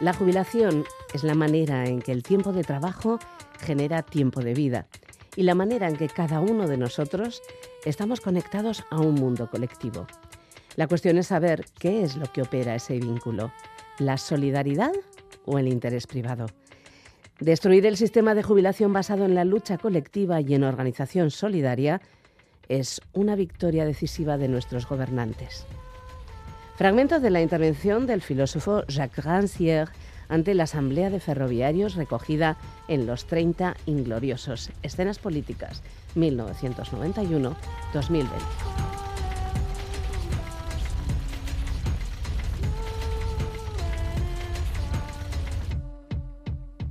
La jubilación es la manera en que el tiempo de trabajo genera tiempo de vida y la manera en que cada uno de nosotros estamos conectados a un mundo colectivo. La cuestión es saber qué es lo que opera ese vínculo, la solidaridad o el interés privado. Destruir el sistema de jubilación basado en la lucha colectiva y en organización solidaria es una victoria decisiva de nuestros gobernantes. Fragmento de la intervención del filósofo Jacques Rancière ante la Asamblea de Ferroviarios recogida en Los 30 Ingloriosos, Escenas Políticas, 1991-2020.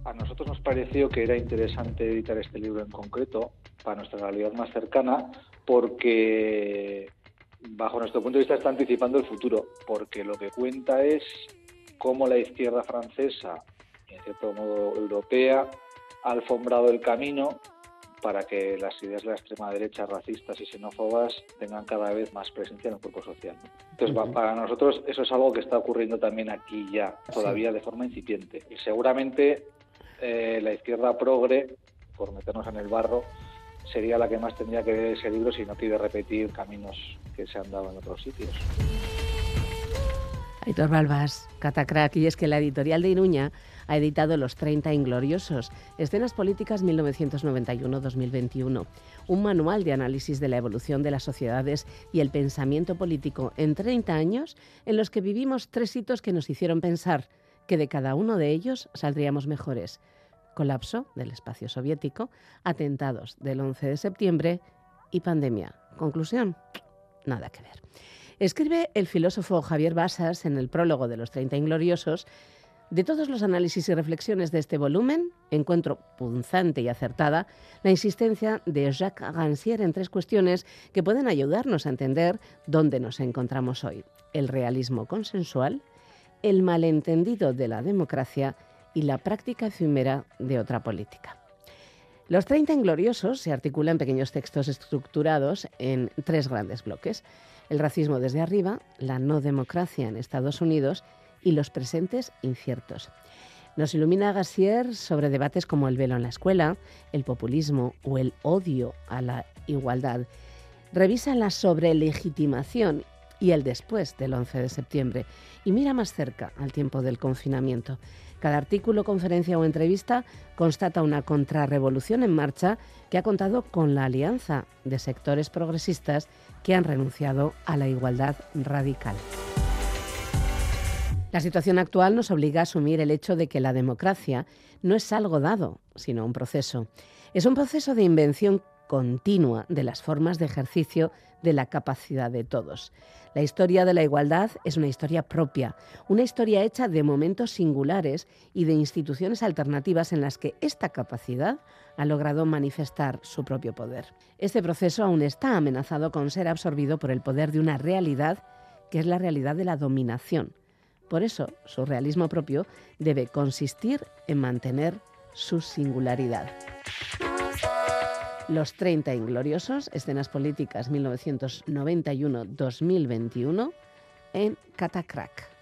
A nosotros nos pareció que era interesante editar este libro en concreto para nuestra realidad más cercana porque bajo nuestro punto de vista, está anticipando el futuro, porque lo que cuenta es cómo la izquierda francesa, y en cierto modo europea, ha alfombrado el camino para que las ideas de la extrema derecha, racistas y xenófobas, tengan cada vez más presencia en el cuerpo social. Entonces, para nosotros eso es algo que está ocurriendo también aquí ya, todavía de forma incipiente. Y seguramente eh, la izquierda progre, por meternos en el barro, sería la que más tendría que ver ese libro si no quiere repetir caminos que se han dado en otros sitios. Aitor Balbas, Catacrack, y es que la editorial de Iruña ha editado Los 30 Ingloriosos, Escenas Políticas 1991-2021, un manual de análisis de la evolución de las sociedades y el pensamiento político en 30 años en los que vivimos tres hitos que nos hicieron pensar que de cada uno de ellos saldríamos mejores colapso del espacio soviético, atentados del 11 de septiembre y pandemia. Conclusión, nada que ver. Escribe el filósofo Javier Basas en el prólogo de Los 30 Ingloriosos, de todos los análisis y reflexiones de este volumen, encuentro punzante y acertada la insistencia de Jacques Rancière en tres cuestiones que pueden ayudarnos a entender dónde nos encontramos hoy. El realismo consensual, el malentendido de la democracia y la práctica efímera de otra política. Los 30 ingloriosos se articulan en pequeños textos estructurados en tres grandes bloques. El racismo desde arriba, la no democracia en Estados Unidos y los presentes inciertos. Nos ilumina Gassier sobre debates como el velo en la escuela, el populismo o el odio a la igualdad. Revisa la sobrelegitimación y el después del 11 de septiembre y mira más cerca al tiempo del confinamiento. Cada artículo, conferencia o entrevista constata una contrarrevolución en marcha que ha contado con la alianza de sectores progresistas que han renunciado a la igualdad radical. La situación actual nos obliga a asumir el hecho de que la democracia no es algo dado, sino un proceso. Es un proceso de invención continua de las formas de ejercicio de la capacidad de todos. La historia de la igualdad es una historia propia, una historia hecha de momentos singulares y de instituciones alternativas en las que esta capacidad ha logrado manifestar su propio poder. Este proceso aún está amenazado con ser absorbido por el poder de una realidad que es la realidad de la dominación. Por eso, su realismo propio debe consistir en mantener su singularidad. Los 30 Ingloriosos, Escenas Políticas 1991-2021 en Catacrack.